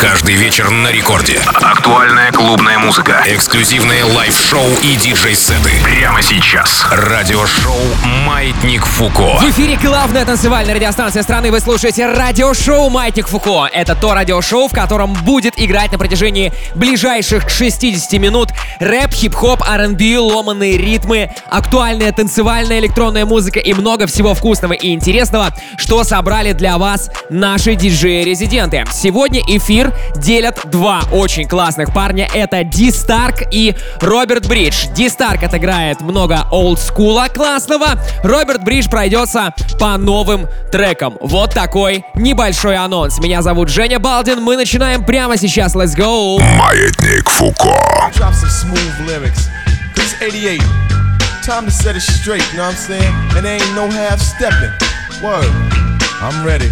Каждый вечер на рекорде. Актуальная клубная музыка. Эксклюзивные лайв-шоу и диджей-сеты. Прямо сейчас. Радиошоу «Маятник Фуко». В эфире главная танцевальная радиостанция страны. Вы слушаете радиошоу «Маятник Фуко». Это то радиошоу, в котором будет играть на протяжении ближайших 60 минут рэп, хип-хоп, R&B, ломаные ритмы, актуальная танцевальная электронная музыка и много всего вкусного и интересного, что собрали для вас наши диджеи-резиденты. Сегодня эфир делят два очень классных парня. Это Ди Старк и Роберт Бридж. Ди Старк отыграет много олдскула классного. Роберт Бридж пройдется по новым трекам. Вот такой небольшой анонс. Меня зовут Женя Балдин. Мы начинаем прямо сейчас. Let's go! Маятник Фуко. Drop some smooth lyrics. Cause it's 88. Time to set it straight, you know what I'm saying? And there ain't no half stepping. Word. I'm ready.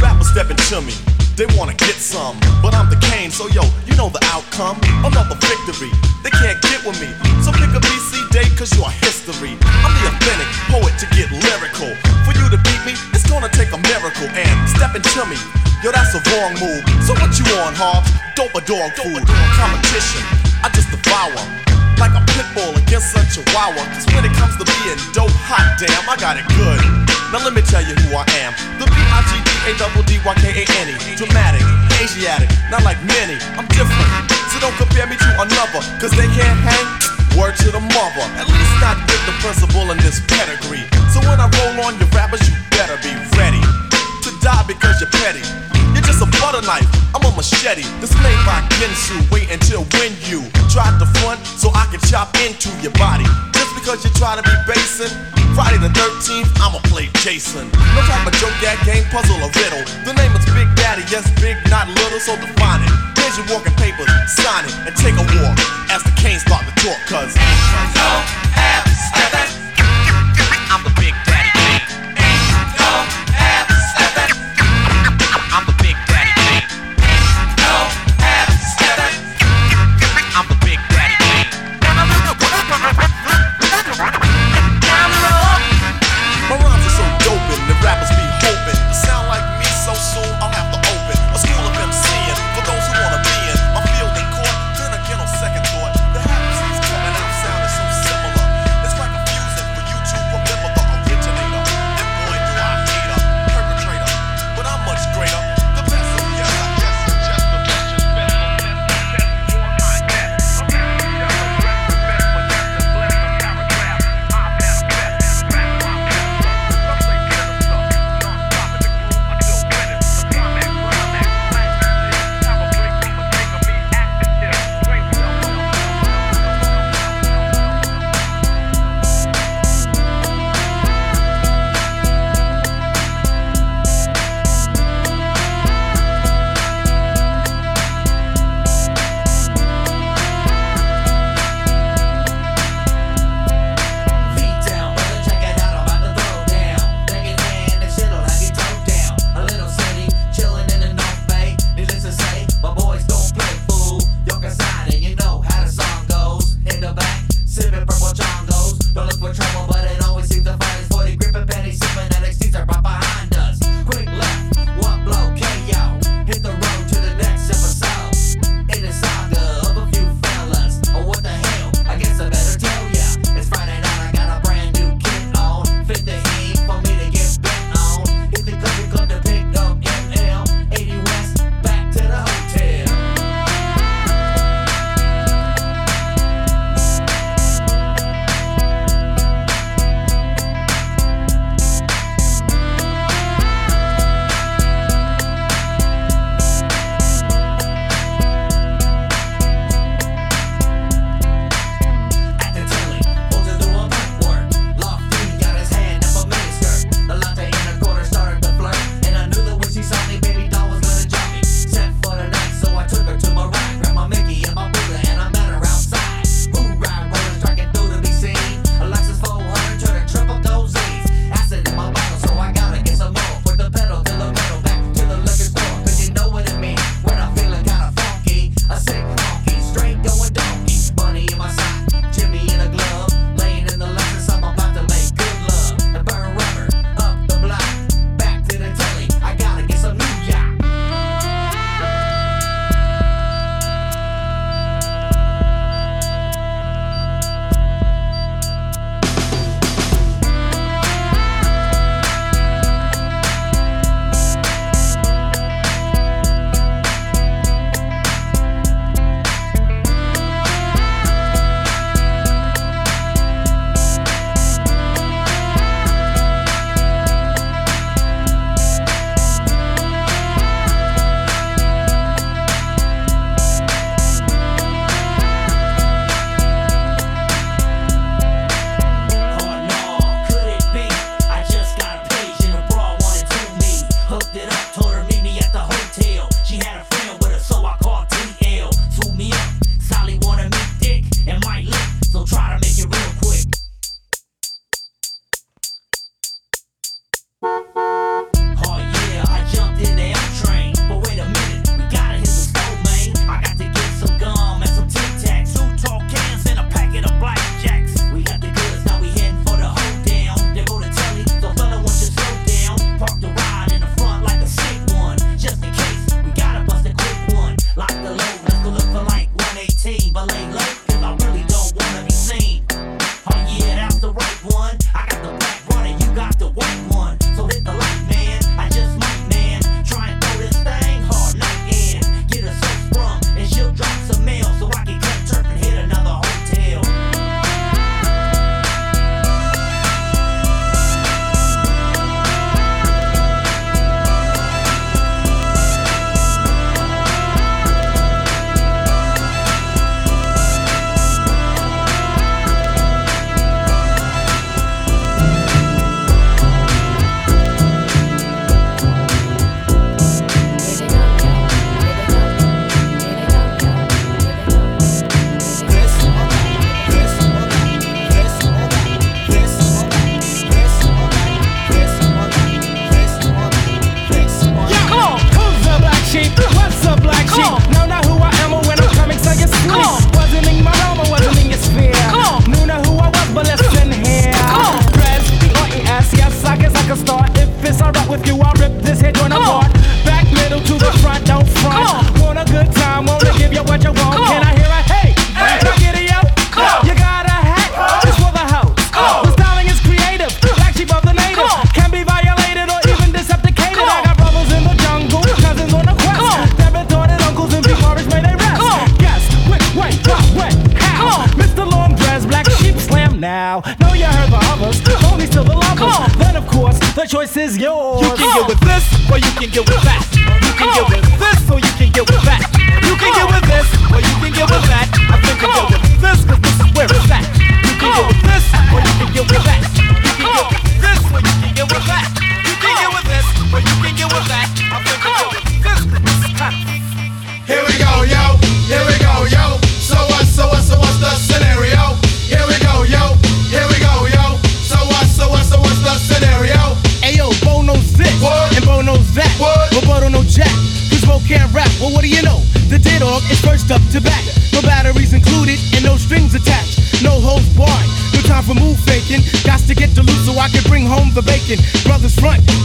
Rappers stepping to me. They wanna get some, but I'm the Kane, so yo, you know the outcome. Another victory. They can't get with me. So pick a BC date, cause you're history. I'm the authentic poet to get lyrical. For you to beat me, it's gonna take a miracle. And stepping to me, yo, that's a wrong move. So what you on, Hobbs? Dope a dog food. Competition, I just devour. Like a pit bull against a chihuahua. Cause when it comes to being dope, hot damn, I got it good. Now let me tell you who I am. The B-I-G-D-A-D-D-Y-K-A-N-E. Dramatic, Asiatic, not like many. I'm different. So don't compare me to another. Cause they can't hang. Word to the mother. At least not with the principal in this pedigree. So when I roll on your rappers, you better be ready to die because you're petty. You're just a butter knife, I'm a machete. This made by Ginsu. Wait until when you try to front so I can chop into your body. Just because you try to be basing. Friday the 13th, I'ma play Jason. No type of joke, that game, puzzle, or riddle. The name is Big Daddy, yes, big, not little, so define it. Here's your walking papers, sign it, and take a walk as the canes start to talk, cause. I'm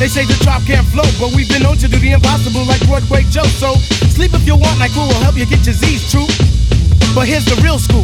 They say the drop can't flow, but we've been known to do the impossible like Broadway Joe. So sleep if you want, like we will help you get your Z's true. But here's the real scoop.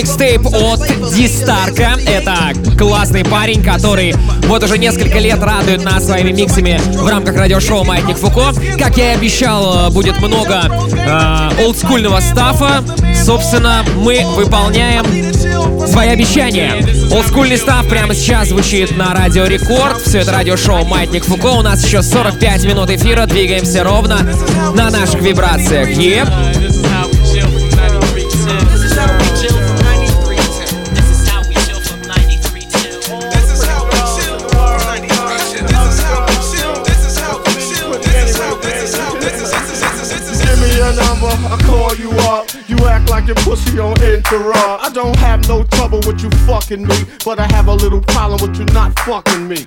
Микстейп от Дистарка. Это классный парень, который вот уже несколько лет радует нас своими миксами в рамках радиошоу «Маятник Фуко». Как я и обещал, будет много э, олдскульного стафа. Собственно, мы выполняем свои обещания. Олдскульный став прямо сейчас звучит на Радио Рекорд. Все это радиошоу «Маятник Фуко». У нас еще 45 минут эфира. Двигаемся ровно на наших вибрациях. Еп. Like your pussy on interrupt. I don't have no trouble with you fucking me, but I have a little problem with you not fucking me.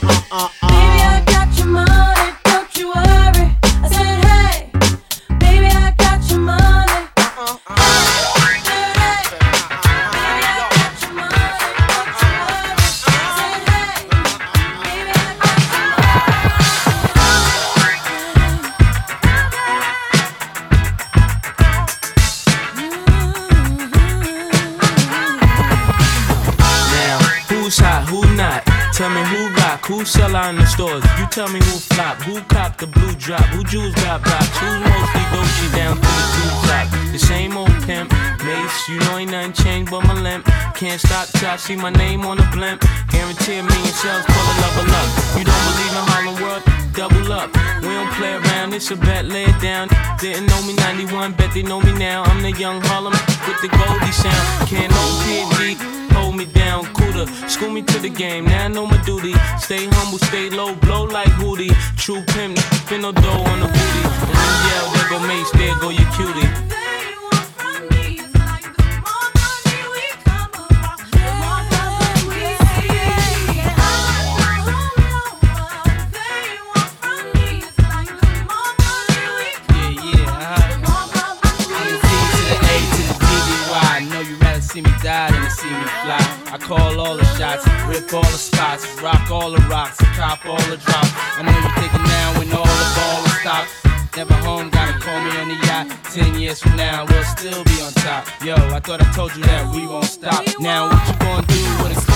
Dirty. Baby, I got sell out in the stores. You tell me who flop, who cop the blue drop, who jewels got blocks, who's mostly Dolce down to the blue top. The same old pimp, Mase, you know ain't nothing changed but my limp. Can't stop till I see my name on the blimp. Guarantee million sales, pull a level up. It's a bet, lay it down. Didn't know me 91, bet they know me now. I'm the young Harlem with the Goldie sound. Can't no PhD hold me down, cooler. School me to the game, now I know my duty. Stay humble, stay low, blow like Hootie. True pimp, spin no dough on the booty. And yell, there go Mase, there go your cutie. Rip all the spots, rock all the rocks, cop all the drops. I know you thinking now when all the ball is stopped. Never home, gotta call me on the yacht. Ten years from now, we'll still be on top. Yo, I thought I told you that we won't stop. Now, what you gonna do with a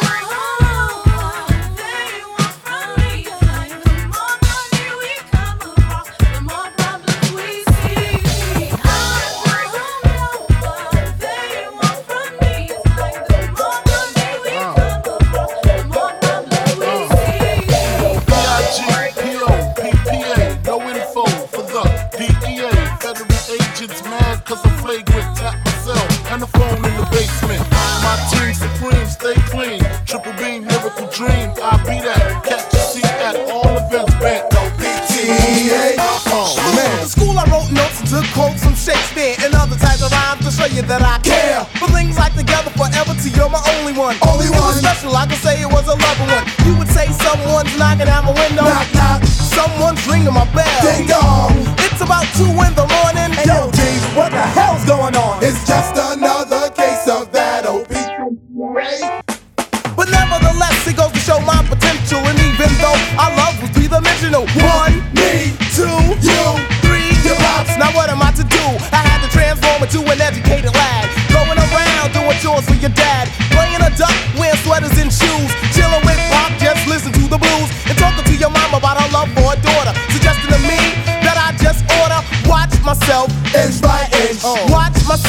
You that I care. For things like together forever, to you're my only one. Only it was special, I could say it was a loving one. You would say someone's knocking at my window. Knock, knock. Someone's ringing my bell. Ding dong.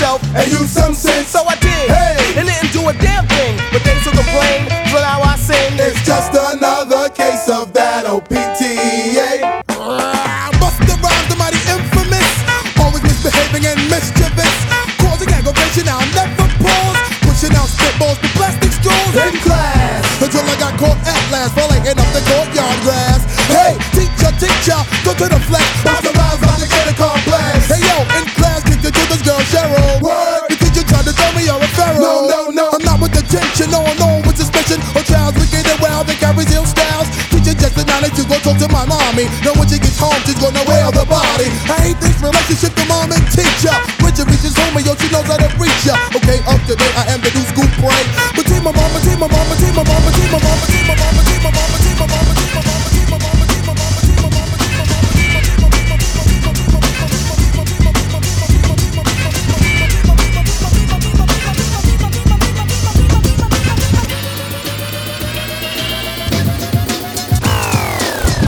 Myself, and you some body. I hate this relationship, the mom and teacher. Richard reaches home yo, she knows how to reach ya. Okay, up to date, I am the new school my mama, team my team my mama, team my mama, team my mama, team my mama, team my mama, team my mama, team my mama, team my mama, team my mama.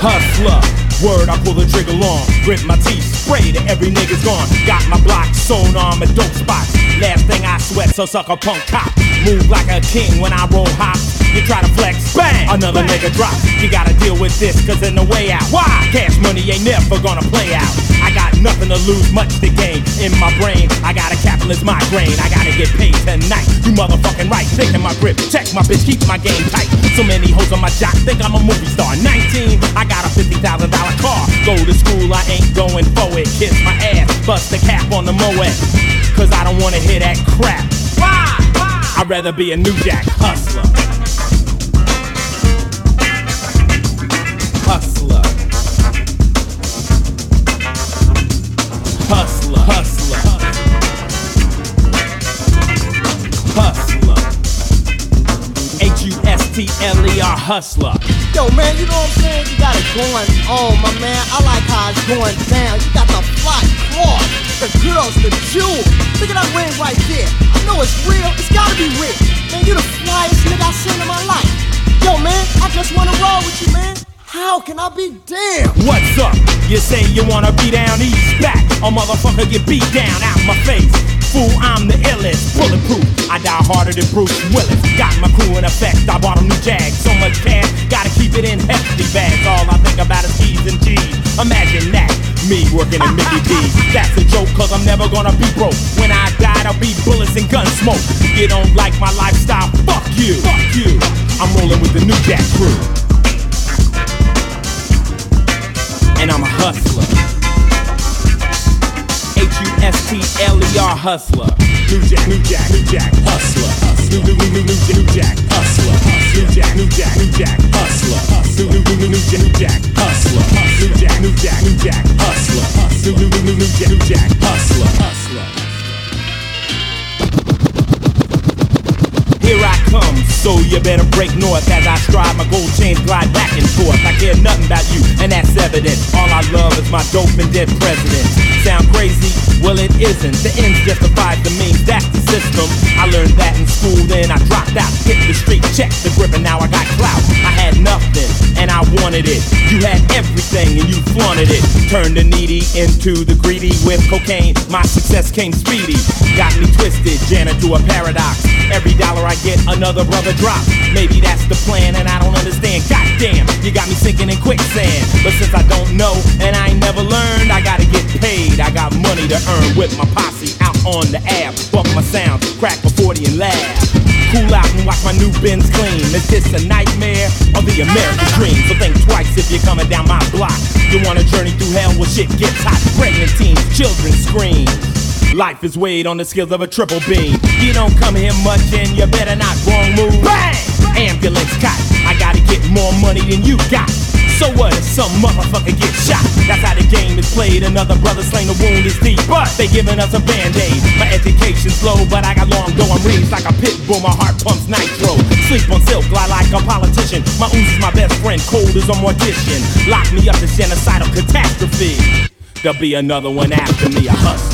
Hustler, word, I pull the trigger long. Grit my teeth, spray to every nigga's gone. Got my block sewn on my dope spots. Last thing I sweat, so suck a punk cop. Move like a king when I roll hop. You try to flex, bang, another nigga drop. You gotta deal with this, cause in the way out. Why? Cash money ain't never gonna play out. I got nothing to lose, much to gain. In my brain, I got a capitalist migraine. I gotta get paid tonight. You motherfucking right, taking my grip. Check my bitch, keep my game tight. So many hoes on my jock, think I'm a movie star. 19, I got a $50,000 car. Go to school, I ain't going for it. Kiss my ass, bust the cap on the Moet. Cause I don't wanna hear that crap. Why? Why? I'd rather be a new jack. Hustler. H-U-S-T-L-E-R. Yo, man, you know what I'm saying? You got it going on, oh, my man. I like how it's going down. You got the fly cars, the girls, the jewels. Look at that ring right there. I know it's real. It's gotta be real. Man, you the flyest nigga I've seen in my life. Yo, man, I just wanna roll with you, man. How can I be damn? What's up? You say you wanna be down east back. A motherfucker get beat down out my face. Fool, I'm the illest, bulletproof. I die harder than Bruce Willis. Got my crew in effect. I bought a new Jag. So much cash, gotta keep it in hefty bags. All I think about is E's and G's. Imagine that. Me working in Mickey D's. That's a joke, cause I'm never gonna be broke. When I die, I'll be bullets and gun smoke. If You don't like my lifestyle? Fuck you. Fuck you. I'm rolling with the new Jack crew. and I'm a hustler. H-U-S-T-L-E-R hustler. New Jack, New Jack, New Jack, hustler. New, new, new, new, new, new Jack, hustler. New Jack, New Jack, New Jack, hustler. New, new, new, new, new Jack, New Jack, hustler. New Jack, New Jack, New Jack, hustler. New, new, new, new, new Jack, New Jack, hustler. Hustler. Here I come, so you better break north as I stride my gold chains glide back and forth. I care nothing about you, and that's evident. All I love is my dope and dead president. Sound crazy? Well, it isn't. The ends justifies the means, that's the system. I learned that in school, then I dropped out. Hit the street, checked the grip, and now I got clout. I had nothing, and I wanted it. You had everything, and you flaunted it. Turned the needy into the greedy with cocaine. My success came speedy. Got me twisted, Janet to a paradox. Every dollar I get, another brother drops. Maybe that's the plan, and I don't understand. Goddamn, you got me sinking in quicksand. But since I don't know, and I ain't never learned, I gotta get paid. I got money to earn with my posse out on the app. Bump my sound, crack a 40 and laugh. Cool out and watch my new bins clean. Is this a nightmare or the American dream? So think twice if you're coming down my block. You want a journey through hell where shit gets hot. Pregnant teens, children scream. Life is weighed on the scales of a triple beam. You don't come here much and you better not wrong move. Bang! Ambulance cot. I gotta get more money than you got. So what if some motherfucker gets shot? That's how the game is played. Another brother slain, the wound is deep. But they giving us a band-aid. My education's low, but I got long go. I'm raised like a pit bull. My heart pumps nitro. Sleep on silk, lie like a politician. My ooze is my best friend, cold as a mortician. Lock me up to genocidal catastrophe. There'll be another one after me, a. H-U-S-T-L-E-R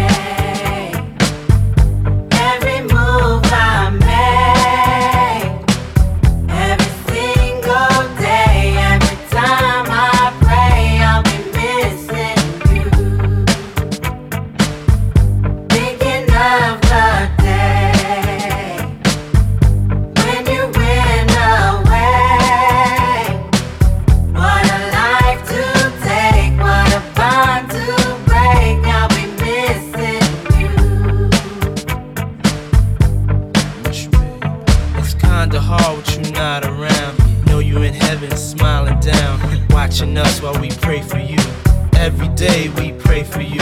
Pray for you. Every day we pray for you.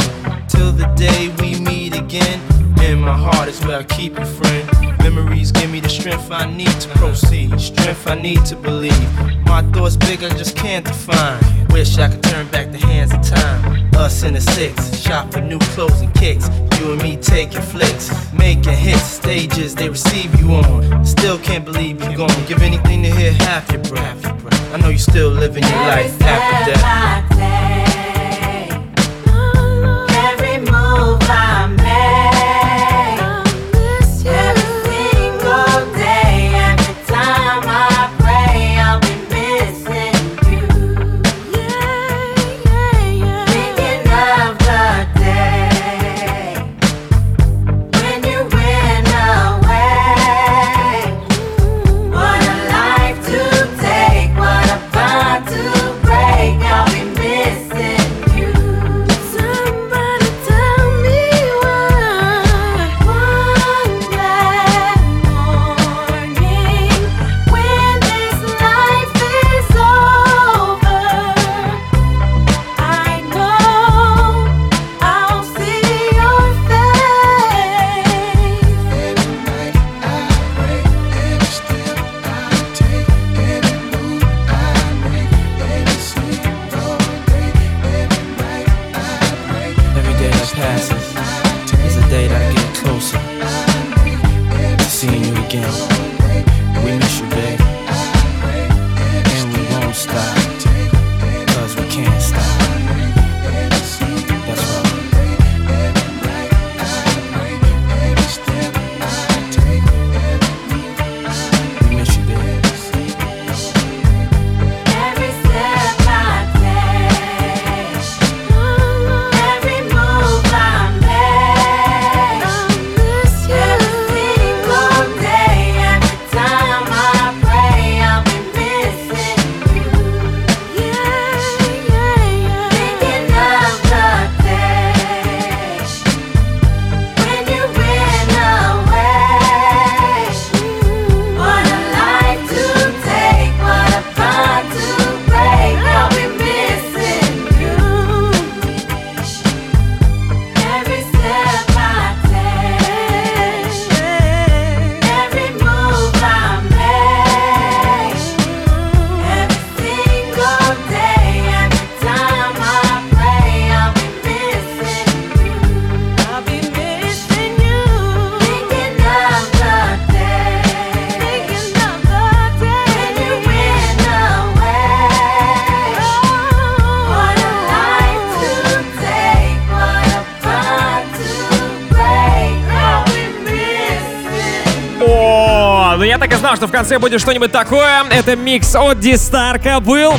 Till the day we meet again. In my heart is where I keep you, friend. Memories give me the strength I need to proceed. Strength I need to believe. My thoughts big, I just can't define. Wish I could turn back the hands of time. Us in the six, shop for new clothes and kicks. You and me taking flicks, making hits, stages they receive you on. Still can't believe you're gone. Give anything to hear half your breath. I know you still living your life after death. Что в конце будет что-нибудь такое. Это микс от Дистарка был.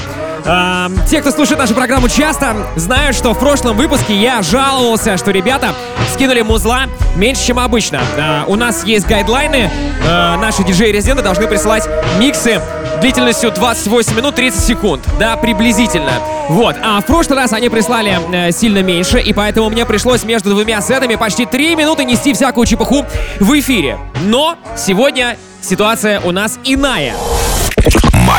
Ам, те, кто слушает нашу программу часто, знают, что в прошлом выпуске я жаловался, что ребята скинули музла меньше, чем обычно. А, у нас есть гайдлайны. а, наши диджеи-резиденты должны присылать миксы длительностью 28 минут 30 секунд. Да, приблизительно. Вот. А в прошлый раз они прислали э, сильно меньше, и поэтому мне пришлось между двумя сетами почти 3 минуты нести всякую чепуху в эфире. Но сегодня ситуация у нас иная.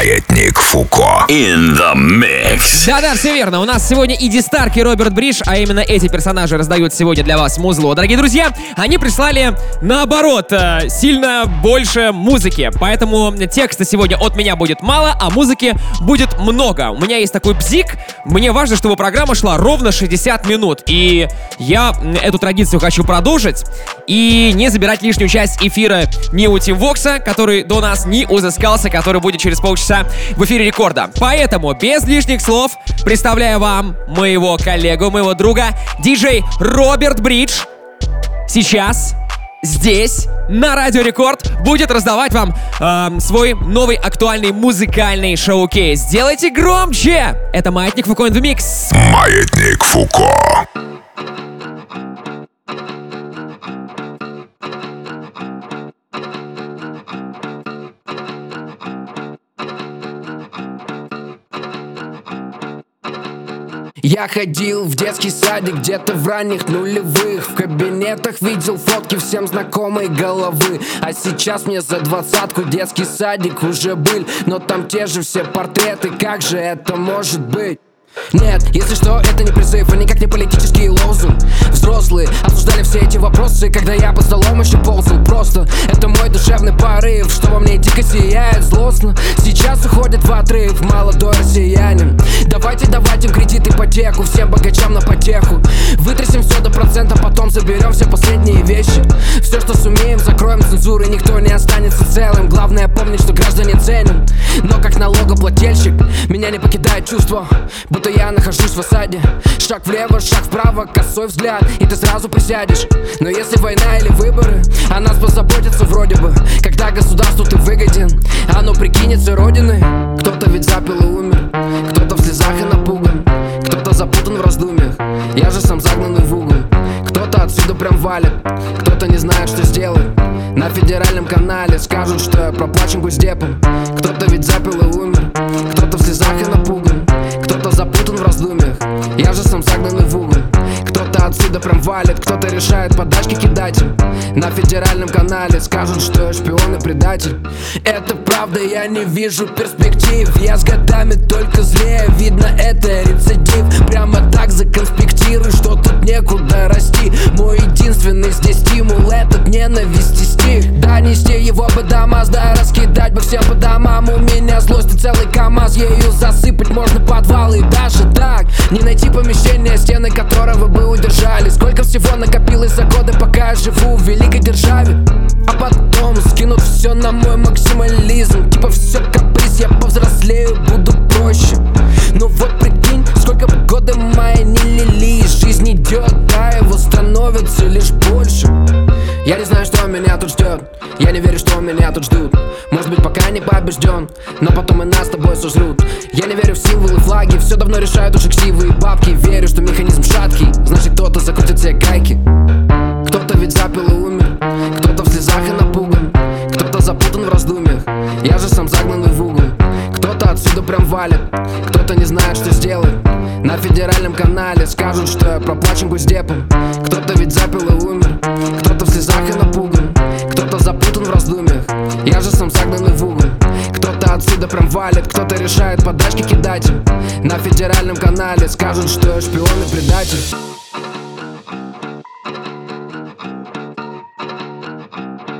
Маятник Фуко. In the mix. Да-да, все верно. У нас сегодня Иди Старк и Роберт Бридж, а именно эти персонажи раздают сегодня для вас музло. Дорогие друзья, они прислали наоборот э, сильно больше музыки. Поэтому текста сегодня от меня будет мало, а музыки будет много. У меня есть такой бзик. Мне важно, чтобы программа шла ровно 60 минут. И я эту традицию хочу продолжить и не забирать лишнюю часть эфира ни у Тим Вокса, который до нас, ни у The Skulls, который будет через полчаса в эфире рекорда. Поэтому, без лишних слов, представляю вам моего коллегу, моего друга, диджей Роберт Бридж. Сейчас здесь, на Радио Рекорд, будет раздавать вам эм, свой новый актуальный музыкальный шоу-кейс. Сделайте громче! Это Маятник Фукоин в микс. Маятник Фуко. Я ходил в детский садик где-то в ранних нулевых. В кабинетах видел фотки всем знакомой головы. А сейчас мне за двадцатку детский садик уже был. Но там те же все портреты, как же это может быть? Нет, если что, это не призыв, и никак не политический лозунг. Взрослые обсуждали все эти вопросы, когда я по столом еще ползал. Просто это мой душевный порыв, что во мне дико сияет злостно. Сейчас уходит в отрыв молодой россиянин. Давайте давайте в кредит ипотеку, всем богачам на потеху. Вытрясем все до процента, потом заберем все последние вещи. Все, что сумеем, закроем цензуры, никто не останется целым. Главное помнить, что граждане ценен Но как налогоплательщик, меня не покидает чувство Будто я нахожусь в осаде. Шаг влево, шаг вправо, косой взгляд И ты сразу присядешь. Но если война или выборы О нас позаботятся вроде бы. Когда государству ты выгоден Оно прикинется родиной. Кто-то ведь запил и умер Кто-то в слезах и напуган Кто-то запутан в раздумьях. Я же сам загнанный в угол. Кто-то отсюда прям валит Кто-то не знает, что сделать. На федеральном канале скажут, что я проплачен госдепом. Кто-то ведь запил и умер Кто-то в слезах и напуган запутан в раздумьях. Я же сам отсюда прям валит. Кто-то решает подачки кидать На федеральном канале. Скажут, что я шпион и предатель. Это правда, я не вижу перспектив. Я с годами только злее. Видно, это рецидив. Прямо так законспектирую, что тут некуда расти. Мой единственный здесь стимул Этот ненависти стих Да нести его бы до да раскидать бы всем по домам. У меня злость и целый КамАЗ. Ею засыпать можно подвалы. Даже так. Не найти помещение Стены которого бы удержали Сколько всего накопилось за годы Пока я живу в великой державе. А потом скинут все на мой максимализм. Типа все каприз, я повзрослею, буду проще Ну вот прикинь, сколько годы мои не лились Жизнь идет, а его становится лишь больше. Я не знаю, что меня тут ждет Я не верю, что меня тут ждут. Может быть, пока не побежден Но потом и нас с тобой сожрут. Я не верю в символы, флаги Все давно решают уже ксивые бабки. Верю, что механизм шаткий Значит, кто-то закрутит все гайки. Кто-то ведь запил и умер Кто-то в слезах и напуган Кто-то запутан в раздумьях. Я же сам загнанный в угол Кто-то отсюда прям валит Кто-то не знает, что сделать На федеральном канале скажут, что я проплачен госдепом. Кто-то ведь запил и умер Кто-то в слезах и напуган Кто-то запутан в раздумьях. Я же сам загнанный в угол. Кто-то отсюда прям валит Кто-то решает подачки кидать им. На федеральном канале скажут, что я шпион и предатель.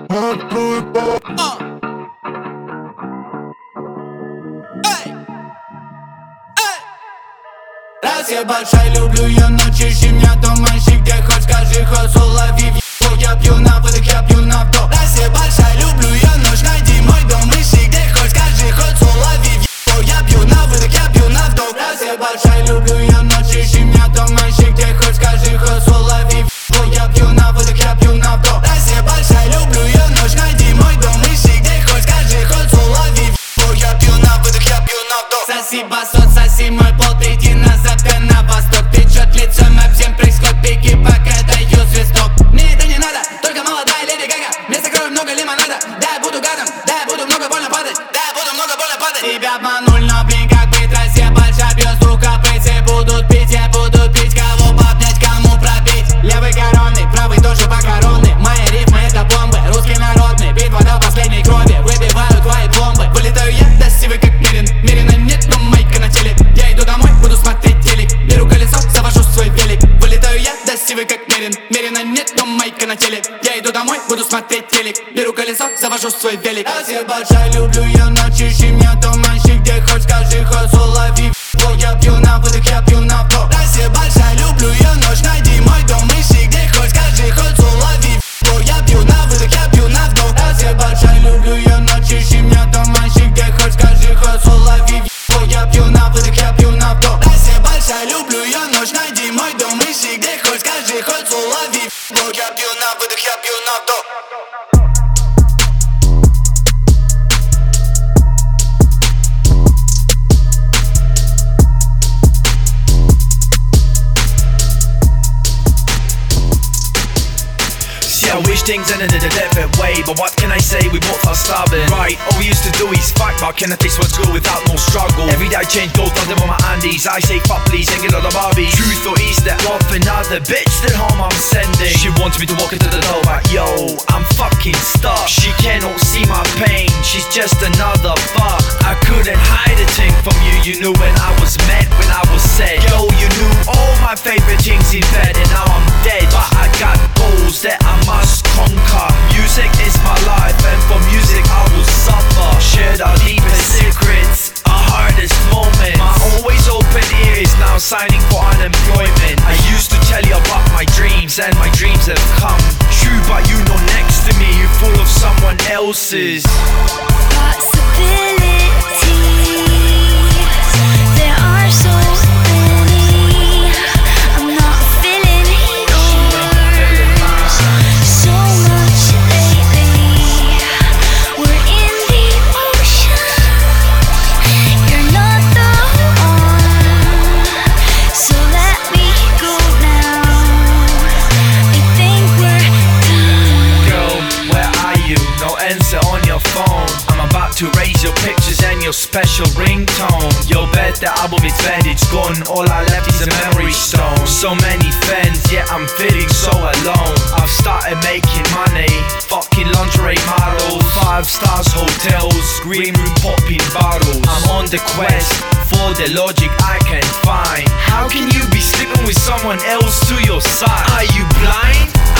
Раз я большая, люблю я ночи, ищи меня туманщик Где хоть скажи, хоть улови в Я пью на выдох, я пью на вдох. Раз я большая, люблю я ночь, another bitch that home I'm sending? She wants me to walk into the door, but yo, I'm fucking stuck. She cannot see my pain, she's just another fuck. I couldn't hide a thing from you, you knew when I was mad, when I was sad Yo, you knew all my favorite things in bed, and now I'm dead. But I got goals that I must conquer. Music is my life, and for music I will suffer. Share our deepest secrets, is now signing for unemployment. I used to tell you about my dreams, and my dreams have come true. But you know, next to me, you're full of someone else's. There to raise your pictures and your special ringtone. Your bed, the album is bad, it's gone. All I left is a memory stone. So many fans, yet I'm feeling so alone. I've started making money, fucking lingerie models, five stars hotels, green room popping bottles. I'm on the quest for the logic I can find. How can you be sleeping with someone else to your side? Are you blind?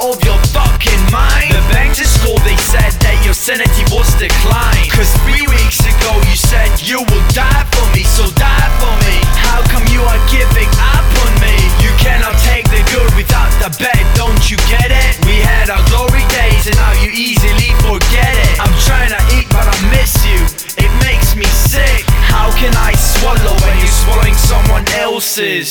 Of your fucking mind? The bank just called, they said that your sanity was declined. Cause three weeks ago you said you will die for me, so die for me. How come you are giving up on me? You cannot take the good without the bad, don't you get it? We had our glory days and now you easily forget it. I'm trying to eat but I miss you, it makes me sick. How can I swallow when you're swallowing someone else's?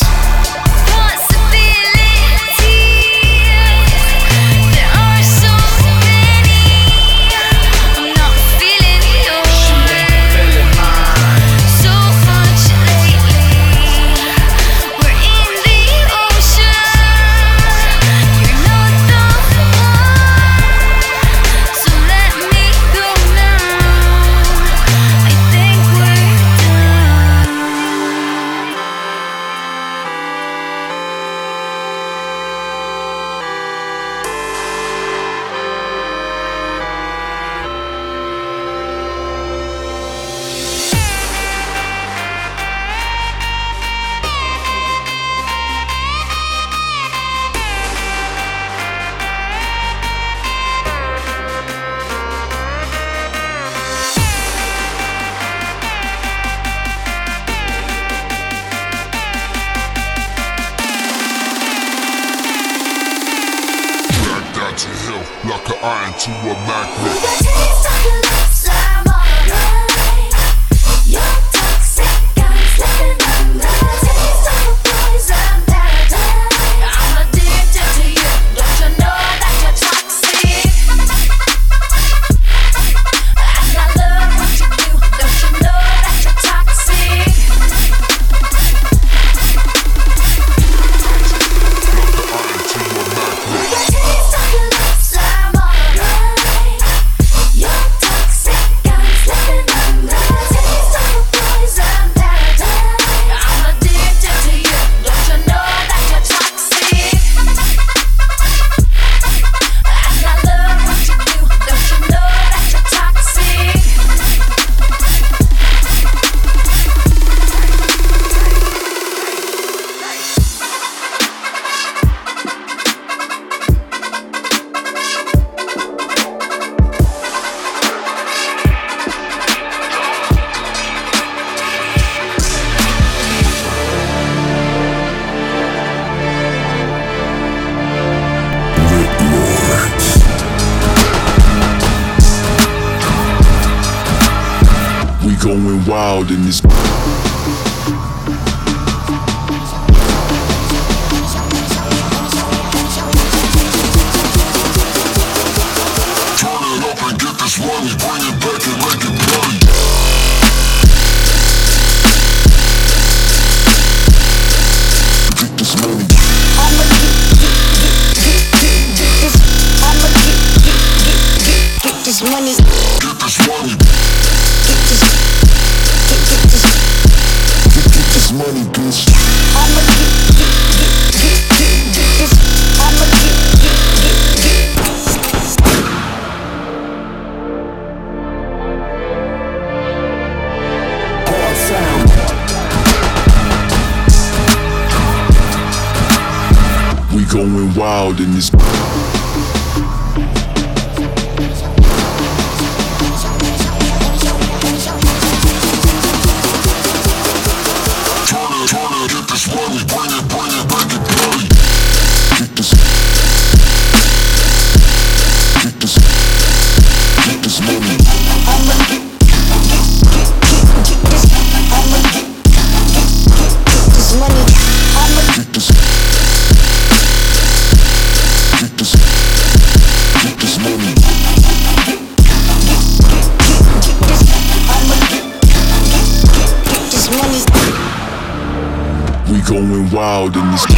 loud in this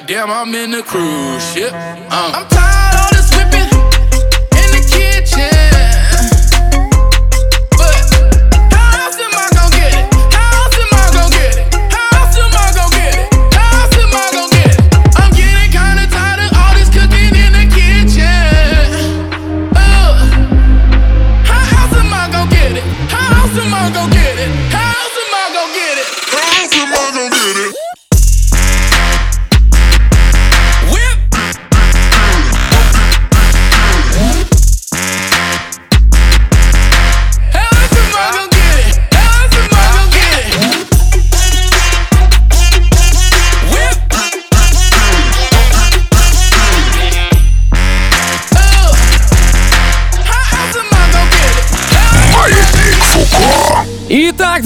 Goddamn, I'm in the cruise ship. Uh. I'm tired of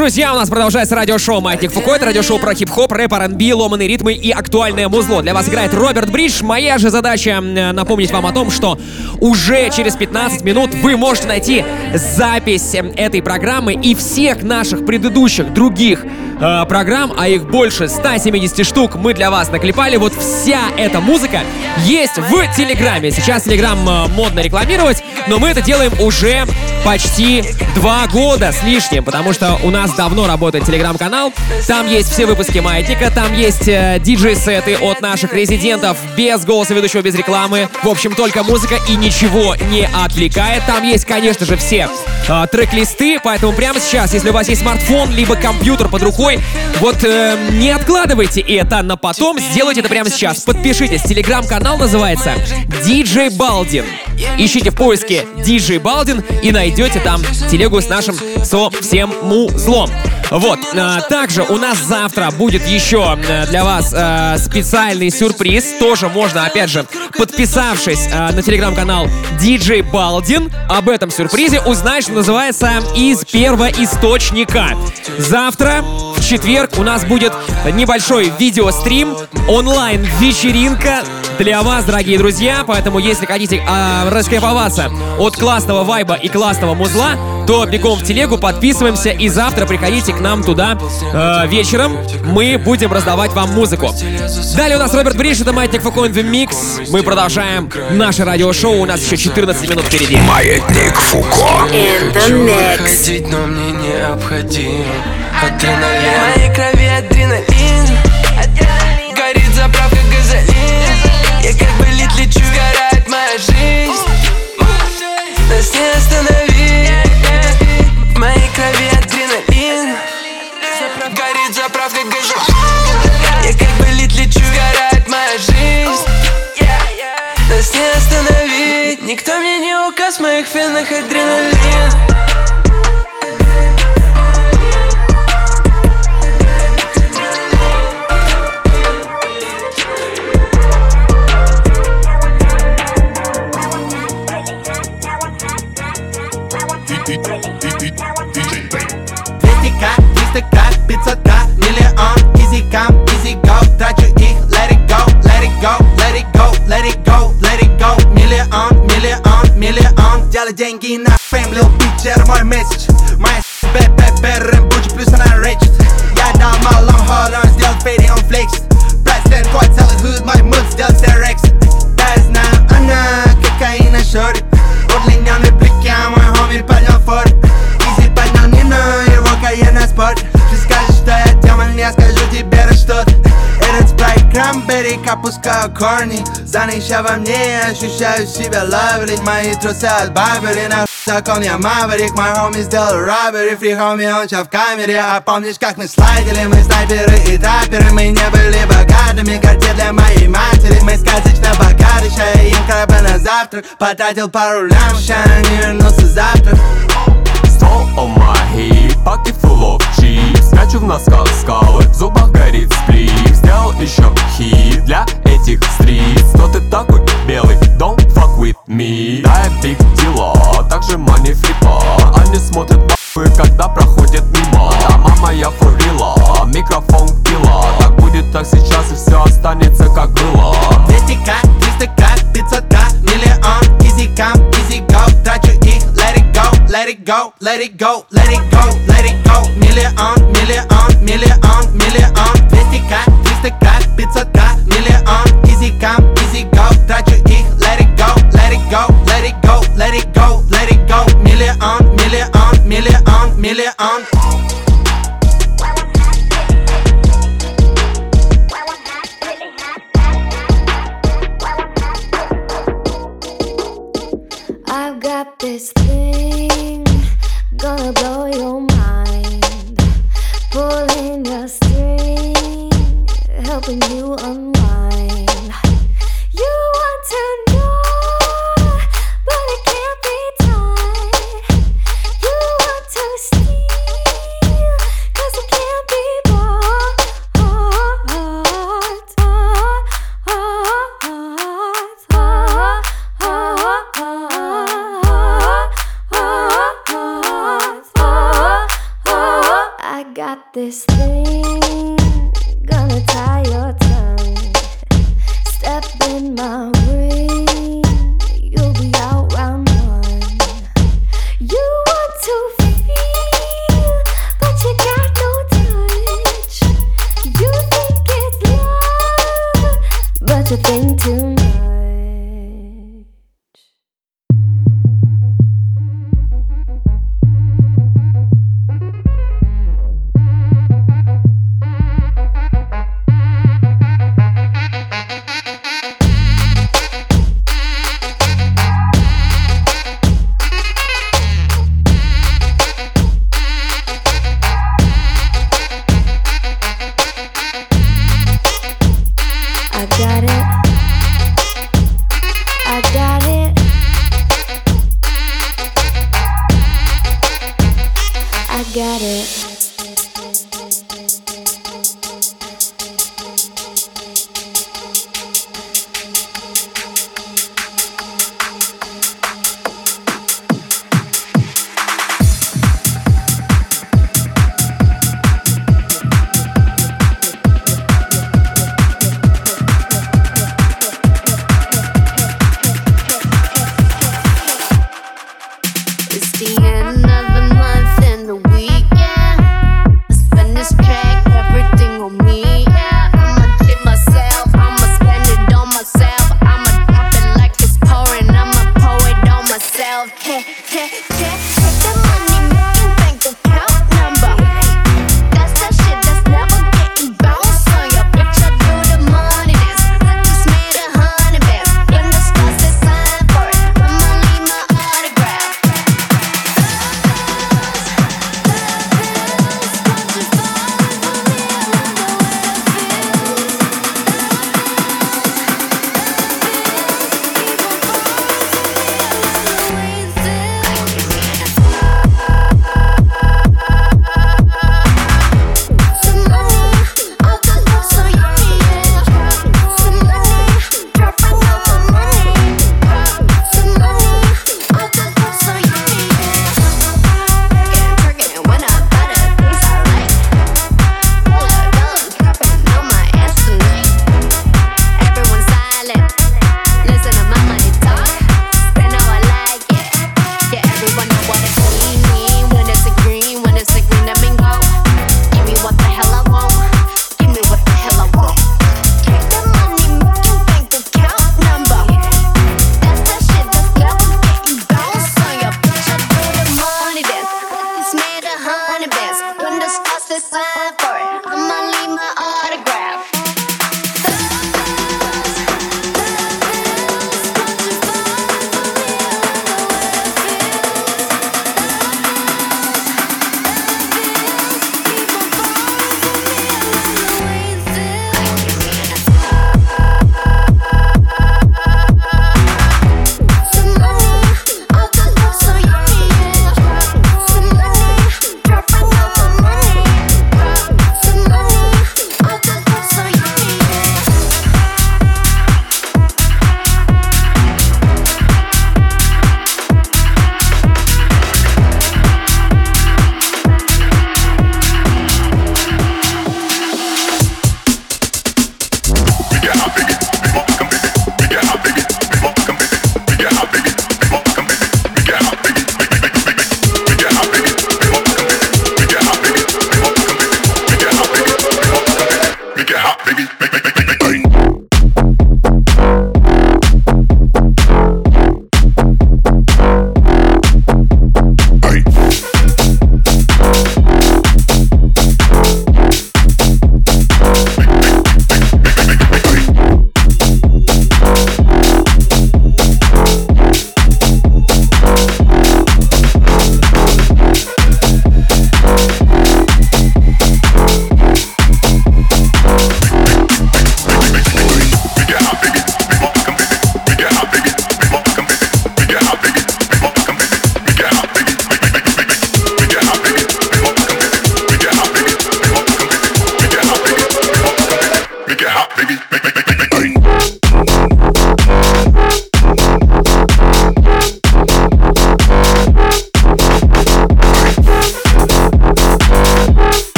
Друзья, у нас продолжается радиошоу «Маятник Фуко». Это радиошоу про хип-хоп, рэп, R&B, ломаные ритмы и актуальное музло. Для вас играет Роберт Бридж. Моя же задача э, напомнить вам о том, что уже через 15 минут вы можете найти запись эм, этой программы и всех наших предыдущих других э, программ, а их больше 170 штук мы для вас наклепали. Вот вся эта музыка есть в Телеграме. Сейчас Телеграм э, модно рекламировать, но мы это делаем уже почти два года с лишним, потому что у нас давно работает Телеграм-канал. Там есть все выпуски Маятника, там есть э, диджей-сеты от наших резидентов без голоса ведущего, без рекламы. В общем, только музыка и ничего не отвлекает. Там есть, конечно же, все э, трек-листы, поэтому прямо сейчас, если у вас есть смартфон, либо компьютер под рукой, вот э, не откладывайте это на потом, сделайте это прямо сейчас. Подпишитесь, телеграм-канал называется DJ Балдин. Ищите в поиске DJ Балдин и найдете там телегу с нашим со всем музлом. Вот. а, Также у нас завтра будет еще э, для вас э, специальный сюрприз. Тоже можно, опять же, подписавшись э, на телеграм-канал DJ Балдин, об этом сюрпризе узнать, что называется, из первоисточника. Завтра, в четверг, у нас будет небольшой видеострим, онлайн-вечеринка для вас, дорогие друзья. Поэтому, если хотите э, раскайфоваться от классного вайба и классного музла, то бегом в телегу, подписываемся и завтра приходите к нам туда э, вечером. Мы будем раздавать вам музыку. Далее у нас Роберт Бриш, это Маятник Фуко in the Mix. Мы продолжаем наше радиошоу. У нас еще 14 минут впереди. Маятник Фуко. Выходить, но мне необходим адреналин В моей крови адреналин Горит заправка газолин Я как бы Никто мне не указ в моих венах адреналин Вестика, листика, пиццата, миллион, Easy кам, Easy Go. деньги на фейм, лил питчер, мой месседж Моя БББ, Рэмбуджи, Опускаю корни Занища во мне, ощущаю себя лаври Мои трусы от Барбери, на так он я маврик Мой хоми сделал роббери, фри хоми, он ща в камере. А помнишь, как мы слайдили, мы снайперы и трапперы Мы не были богатыми, карте для моей матери. Мы сказочно богаты, ем краба на завтрак. Потратил пару лям, ща не вернулся завтра. On my паки full of chips Скачу в носках скалы, в зубах горит сплив Сделал еще хит для этих стрит Что ты такой белый, don't fuck with me. Да, я big дела, также money фрипа. Они смотрят нахуй, когда проходят мимо. Да, мама, я фурила, микрофон пила. Так будет так сейчас и все останется как было. 200к, 300к, 500к, go, let it go, let it go, let it go. Million on, million on, million on, million on. Vestika, istika, pizza da, million on. Easy come, easy go, that you eat, let it go, let it go, let it go, let it go, let it go. Million on, million on, million on, million on. I've got this thing gonna blow your mind.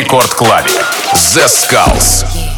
рекорд-клабе. The Skulls.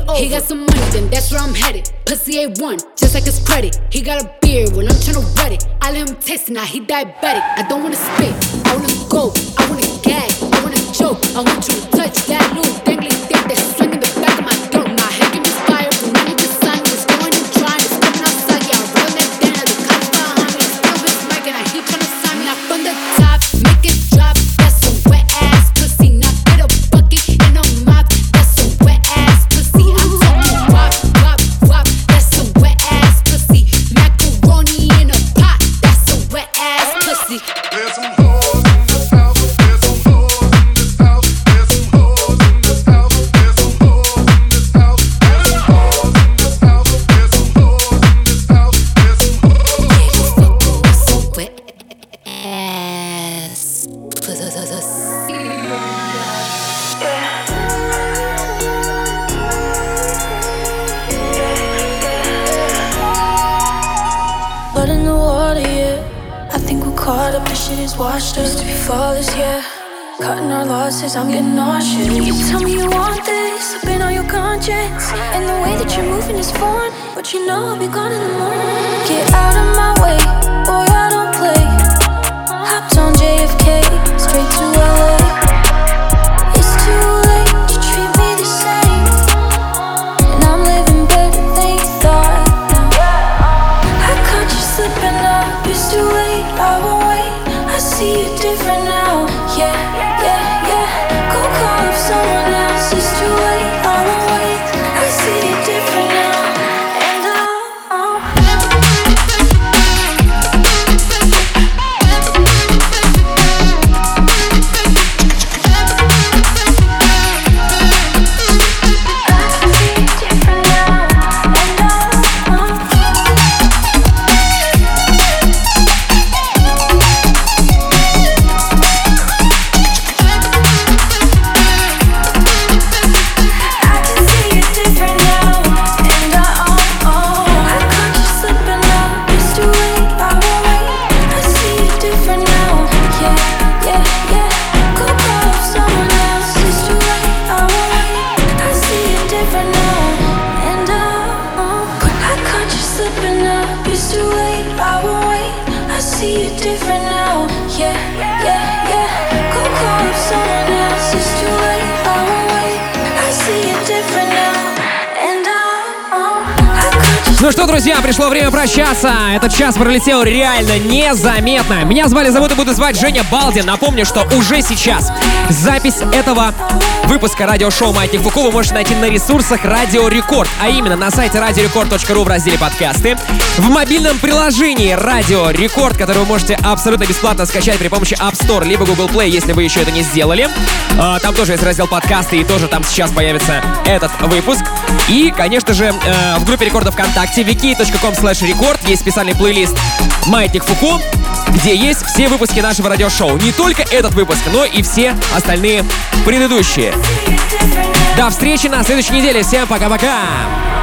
over. He got some money, then that's where I'm headed. Pussy ain't one just like his credit. He got a beard when I'm tryna wet it. I let him taste it, now he diabetic. I don't wanna spit, I wanna go, I wanna gag, I wanna choke, I want you to touch that little dangly. I'll be gone. друзья, этот час пролетел реально незаметно. Меня звали, зовут и буду звать Женя Балдин. Напомню, что уже сейчас запись этого выпуска радиошоу «Маятник Фуку» вы можете найти на ресурсах «Радио Рекорд», а именно на сайте radiorecord.ru в разделе «Подкасты», в мобильном приложении «Радио Рекорд», которое вы можете абсолютно бесплатно скачать при помощи App Store либо Google Play, если вы еще это не сделали. А, там тоже есть раздел «Подкасты», и тоже там сейчас появится этот выпуск. И, конечно же, э, в группе рекордов ВКонтакте wiki.com slash record есть список специальный плейлист «Маятник Фуко», где есть все выпуски нашего радиошоу. Не только этот выпуск, но и все остальные предыдущие. До встречи на следующей неделе. Всем пока-пока!